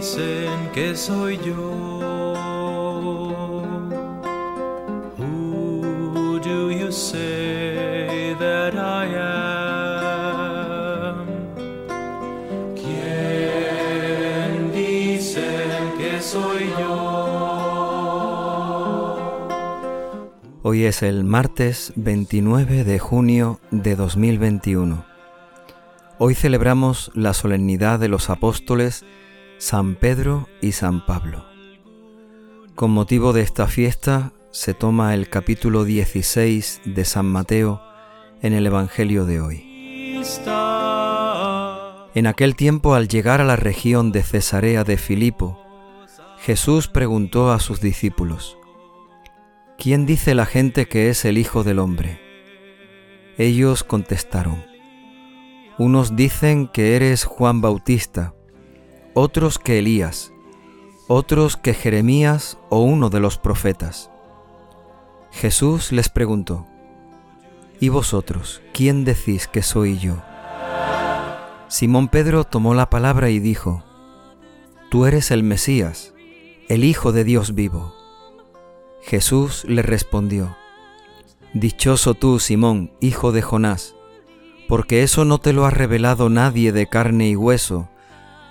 dicen que soy yo? Who do you say that I am? ¿Quién dicen que soy yo? Hoy es el martes 29 de junio de 2021. Hoy celebramos la solemnidad de los apóstoles San Pedro y San Pablo. Con motivo de esta fiesta se toma el capítulo 16 de San Mateo en el Evangelio de hoy. En aquel tiempo, al llegar a la región de Cesarea de Filipo, Jesús preguntó a sus discípulos, ¿Quién dice la gente que es el Hijo del Hombre? Ellos contestaron, unos dicen que eres Juan Bautista, otros que Elías, otros que Jeremías o uno de los profetas. Jesús les preguntó, ¿Y vosotros, quién decís que soy yo? Simón Pedro tomó la palabra y dijo, Tú eres el Mesías, el Hijo de Dios vivo. Jesús le respondió, Dichoso tú, Simón, hijo de Jonás, porque eso no te lo ha revelado nadie de carne y hueso,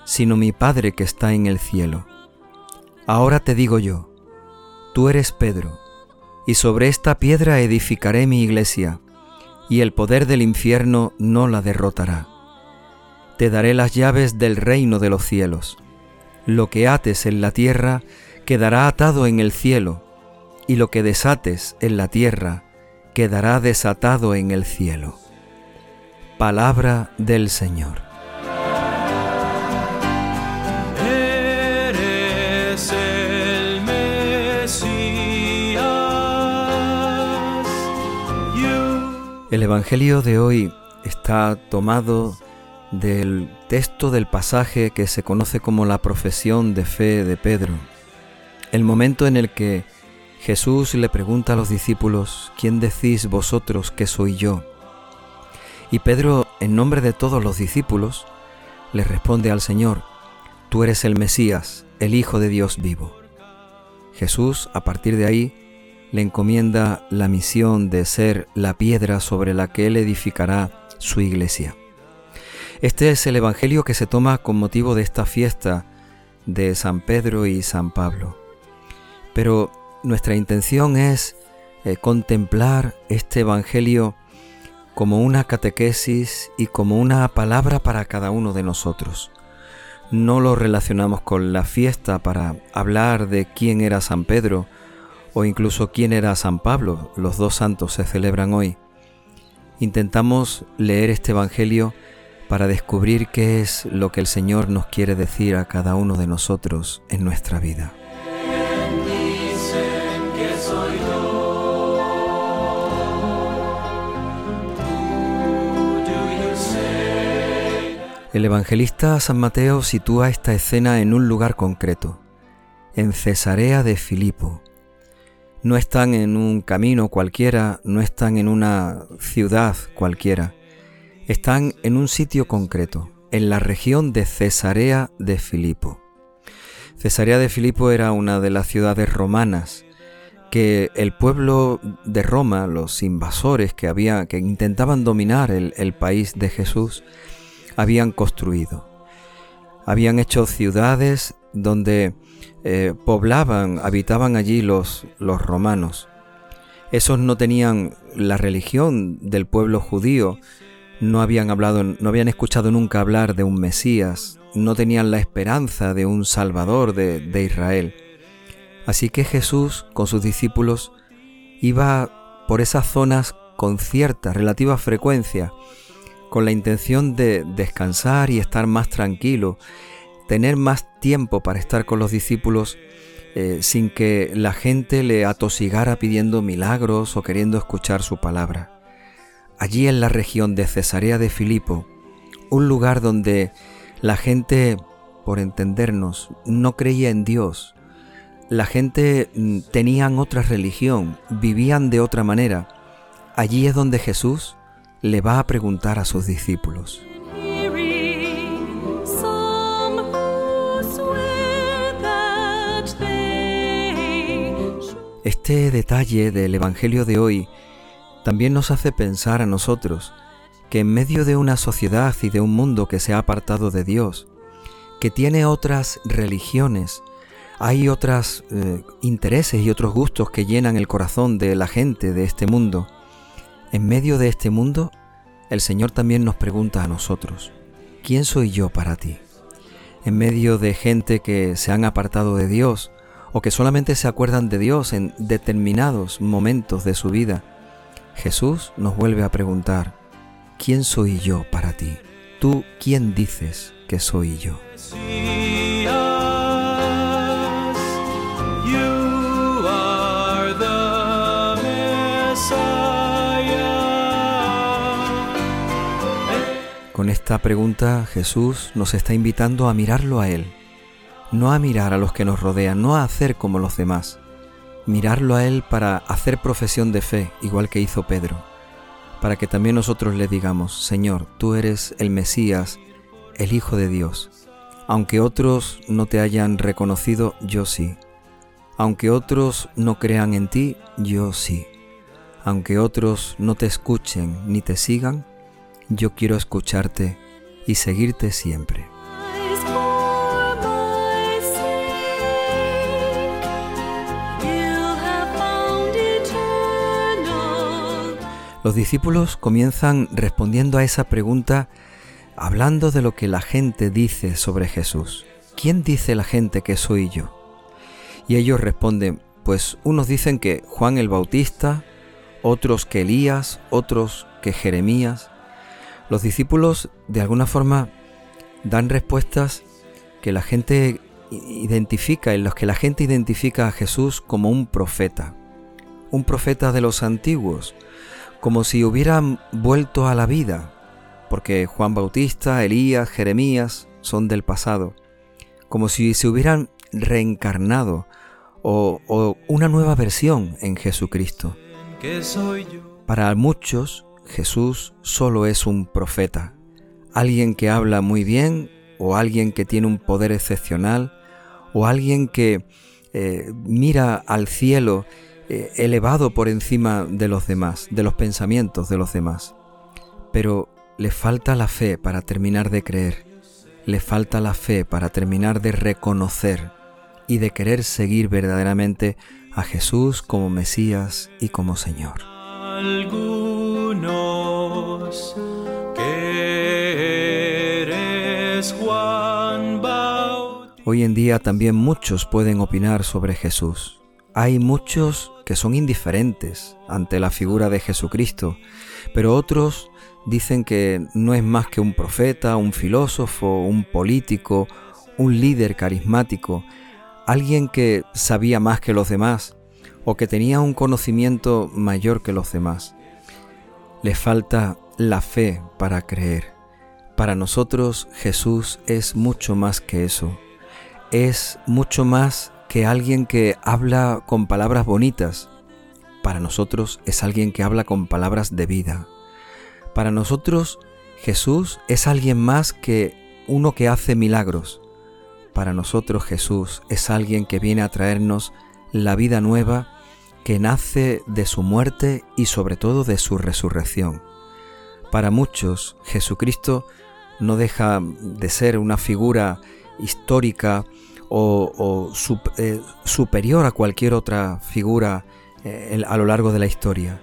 sino mi Padre que está en el cielo. Ahora te digo yo, tú eres Pedro, y sobre esta piedra edificaré mi iglesia, y el poder del infierno no la derrotará. Te daré las llaves del reino de los cielos. Lo que ates en la tierra quedará atado en el cielo, y lo que desates en la tierra quedará desatado en el cielo. Palabra del Señor. El Evangelio de hoy está tomado del texto del pasaje que se conoce como la profesión de fe de Pedro. El momento en el que Jesús le pregunta a los discípulos, ¿quién decís vosotros que soy yo? Y Pedro, en nombre de todos los discípulos, le responde al Señor, Tú eres el Mesías, el Hijo de Dios vivo. Jesús, a partir de ahí, le encomienda la misión de ser la piedra sobre la que él edificará su iglesia. Este es el Evangelio que se toma con motivo de esta fiesta de San Pedro y San Pablo. Pero nuestra intención es eh, contemplar este Evangelio como una catequesis y como una palabra para cada uno de nosotros. No lo relacionamos con la fiesta para hablar de quién era San Pedro o incluso quién era San Pablo. Los dos santos se celebran hoy. Intentamos leer este Evangelio para descubrir qué es lo que el Señor nos quiere decir a cada uno de nosotros en nuestra vida. El evangelista San Mateo sitúa esta escena en un lugar concreto, en Cesarea de Filipo. No están en un camino cualquiera, no están en una ciudad cualquiera, están en un sitio concreto, en la región de Cesarea de Filipo. Cesarea de Filipo era una de las ciudades romanas que el pueblo de Roma, los invasores que, había, que intentaban dominar el, el país de Jesús, habían construido. Habían hecho ciudades donde eh, poblaban, habitaban allí los, los romanos. Esos no tenían la religión del pueblo judío, no habían hablado, no habían escuchado nunca hablar de un Mesías, no tenían la esperanza de un Salvador de, de Israel. Así que Jesús con sus discípulos iba por esas zonas con cierta relativa frecuencia, con la intención de descansar y estar más tranquilo, tener más tiempo para estar con los discípulos eh, sin que la gente le atosigara pidiendo milagros o queriendo escuchar su palabra. Allí en la región de Cesarea de Filipo, un lugar donde la gente, por entendernos, no creía en Dios, la gente mm, tenían otra religión, vivían de otra manera. Allí es donde Jesús le va a preguntar a sus discípulos. Este detalle del Evangelio de hoy también nos hace pensar a nosotros que en medio de una sociedad y de un mundo que se ha apartado de Dios, que tiene otras religiones, hay otros eh, intereses y otros gustos que llenan el corazón de la gente de este mundo. En medio de este mundo, el Señor también nos pregunta a nosotros, ¿quién soy yo para ti? En medio de gente que se han apartado de Dios o que solamente se acuerdan de Dios en determinados momentos de su vida, Jesús nos vuelve a preguntar, ¿quién soy yo para ti? ¿Tú quién dices que soy yo? Con esta pregunta Jesús nos está invitando a mirarlo a Él, no a mirar a los que nos rodean, no a hacer como los demás, mirarlo a Él para hacer profesión de fe, igual que hizo Pedro, para que también nosotros le digamos, Señor, tú eres el Mesías, el Hijo de Dios. Aunque otros no te hayan reconocido, yo sí. Aunque otros no crean en ti, yo sí. Aunque otros no te escuchen ni te sigan, yo quiero escucharte y seguirte siempre. Los discípulos comienzan respondiendo a esa pregunta hablando de lo que la gente dice sobre Jesús. ¿Quién dice la gente que soy yo? Y ellos responden, pues unos dicen que Juan el Bautista, otros que Elías, otros que Jeremías, los discípulos de alguna forma dan respuestas que la gente identifica, en los que la gente identifica a Jesús como un profeta, un profeta de los antiguos, como si hubieran vuelto a la vida, porque Juan Bautista, Elías, Jeremías son del pasado, como si se hubieran reencarnado o, una nueva versión en Jesucristo. Para muchos, Jesús solo es un profeta, alguien que habla muy bien o alguien que tiene un poder excepcional o alguien que eh, mira al cielo eh, elevado por encima de los demás, de los pensamientos de los demás. Pero le falta la fe para terminar de creer, le falta la fe para terminar de reconocer y de querer seguir verdaderamente a Jesús como Mesías y como Señor. Hoy en día también muchos pueden opinar sobre Jesús. Hay muchos que son indiferentes ante la figura de Jesucristo, pero otros dicen que no es más que un profeta, un filósofo, un político, un líder carismático, alguien que sabía más que los demás o que tenía un conocimiento mayor que los demás. Le falta la fe para creer. Para nosotros Jesús es mucho más que eso. Es mucho más que alguien que habla con palabras bonitas. Para nosotros es alguien que habla con palabras de vida. Para nosotros Jesús es alguien más que uno que hace milagros. Para nosotros Jesús es alguien que viene a traernos la vida nueva que nace de su muerte y sobre todo de su resurrección. Para muchos, Jesucristo no deja de ser una figura histórica o, eh, superior a cualquier otra figura eh, a lo largo de la historia.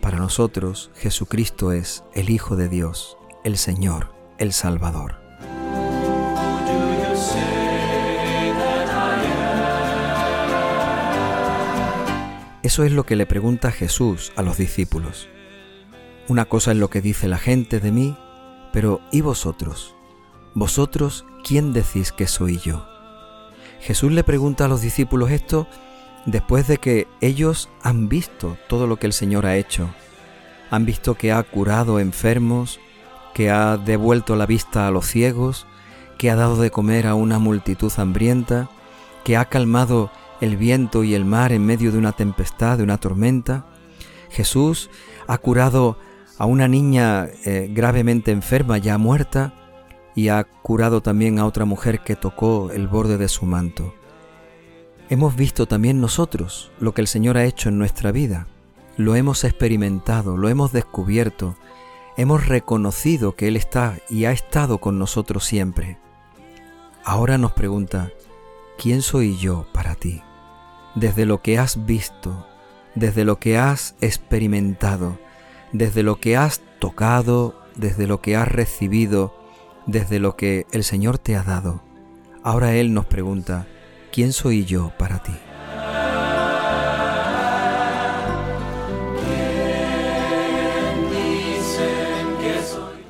Para nosotros, Jesucristo es el Hijo de Dios, el Señor, el Salvador. Eso es lo que le pregunta Jesús a los discípulos. Una cosa es lo que dice la gente de mí, pero ¿y vosotros? ¿Vosotros quién decís que soy yo? Jesús le pregunta a los discípulos esto después de que ellos han visto todo lo que el Señor ha hecho. Han visto que ha curado enfermos, que ha devuelto la vista a los ciegos, que ha dado de comer a una multitud hambrienta, que ha calmado el viento y el mar en medio de una tempestad, de una tormenta. Jesús ha curado a una niña eh, gravemente enferma, ya muerta, y ha curado también a otra mujer que tocó el borde de su manto. Hemos visto también nosotros lo que el Señor ha hecho en nuestra vida. Lo hemos experimentado, lo hemos descubierto, hemos reconocido que Él está y ha estado con nosotros siempre. Ahora nos pregunta, ¿quién soy yo para ti? Desde lo que has visto, desde lo que has experimentado, desde lo que has tocado, desde lo que has recibido, desde lo que el Señor te ha dado. Ahora Él nos pregunta, ¿quién soy yo para ti?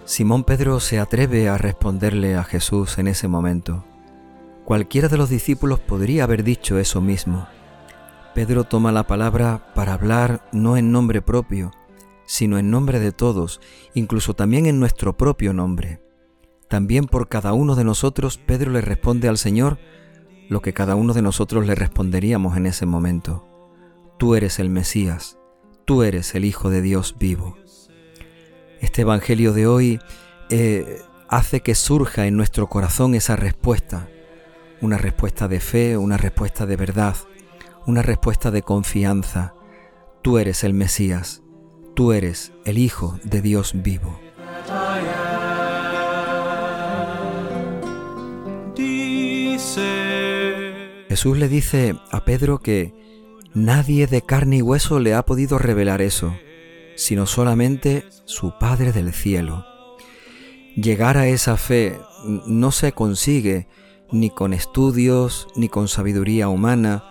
Simón Pedro se atreve a responderle a Jesús en ese momento. Cualquiera de los discípulos podría haber dicho eso mismo. Pedro toma la palabra para hablar no en nombre propio, sino en nombre de todos, incluso también en nuestro propio nombre. También por cada uno de nosotros Pedro le responde al Señor lo que cada uno de nosotros le responderíamos en ese momento. Tú eres el Mesías, tú eres el Hijo de Dios vivo. Este Evangelio de hoy eh, hace que surja en nuestro corazón esa respuesta, una respuesta de fe, una respuesta de verdad, una respuesta de confianza. Tú eres el Mesías, tú eres el Hijo de Dios vivo. Jesús le dice a Pedro que nadie de carne y hueso le ha podido revelar eso, sino solamente su Padre del cielo. Llegar a esa fe no se consigue ni con estudios, ni con sabiduría humana,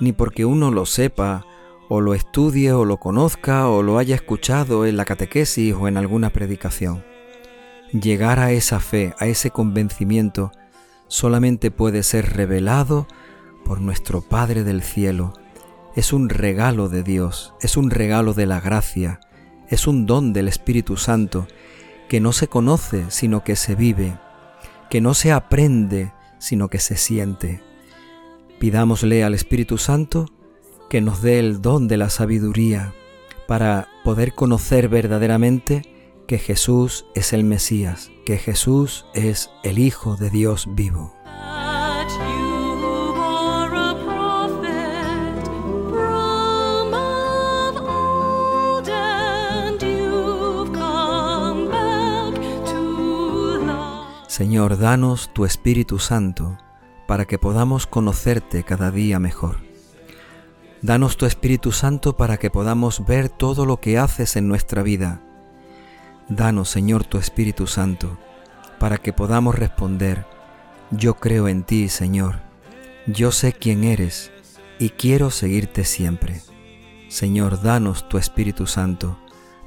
ni porque uno lo sepa, o lo estudie, o lo conozca, o lo haya escuchado en la catequesis o en alguna predicación. Llegar a esa fe, a ese convencimiento, solamente puede ser revelado por nuestro Padre del Cielo. Es un regalo de Dios, es un regalo de la gracia, es un don del Espíritu Santo que no se conoce sino que se vive, que no se aprende sino que se siente. Pidámosle al Espíritu Santo que nos dé el don de la sabiduría para poder conocer verdaderamente que Jesús es el Mesías, que Jesús es el Hijo de Dios vivo. Señor, danos tu Espíritu Santo para que podamos conocerte cada día mejor. Danos tu Espíritu Santo para que podamos ver todo lo que haces en nuestra vida. Danos, Señor, tu Espíritu Santo para que podamos responder, yo creo en ti, Señor, yo sé quién eres y quiero seguirte siempre. Señor, danos tu Espíritu Santo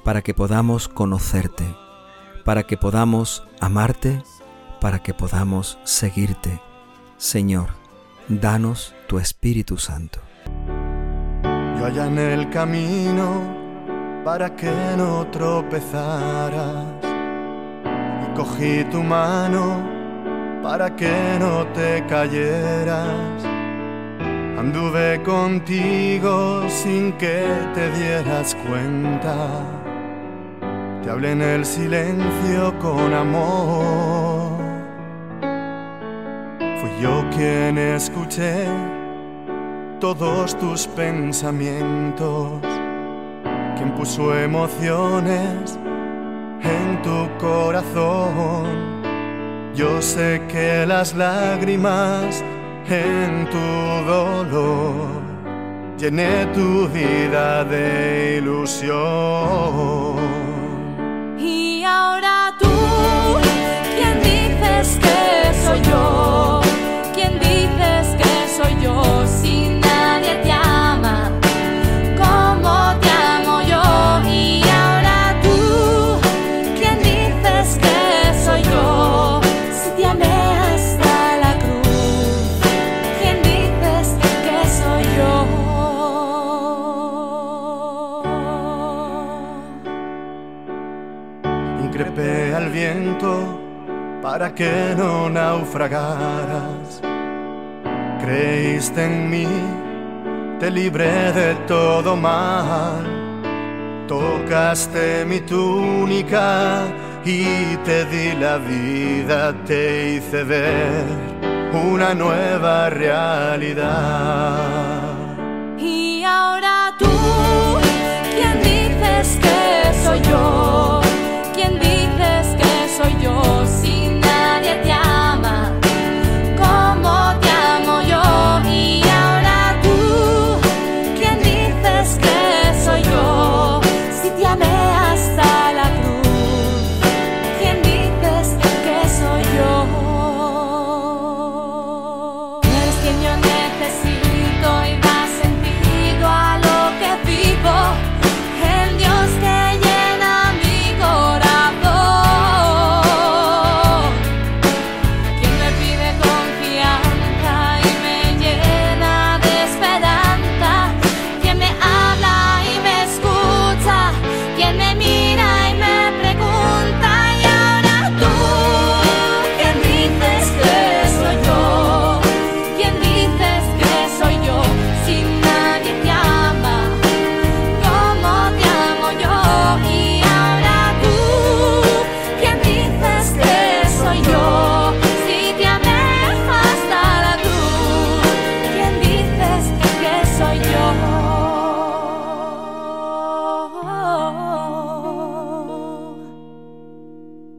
para que podamos conocerte, para que podamos amarte para que podamos seguirte. Señor, danos tu Espíritu Santo. Yo allá en el camino para que no tropezaras y cogí tu mano para que no te cayeras. Anduve contigo sin que te dieras cuenta. Te hablé en el silencio con amor yo quien escuché todos tus pensamientos, quien puso emociones en tu corazón. Yo sé que las lágrimas en tu dolor llené tu vida de ilusión. Y ahora tú, quien dices que soy yo. Naufragaras. Creíste en mí, te libré de todo mal. Tocaste mi túnica y te di la vida, te hice ver una nueva realidad. Y ahora tú, ¿quién dices que soy yo? ¿Quién dices que soy yo?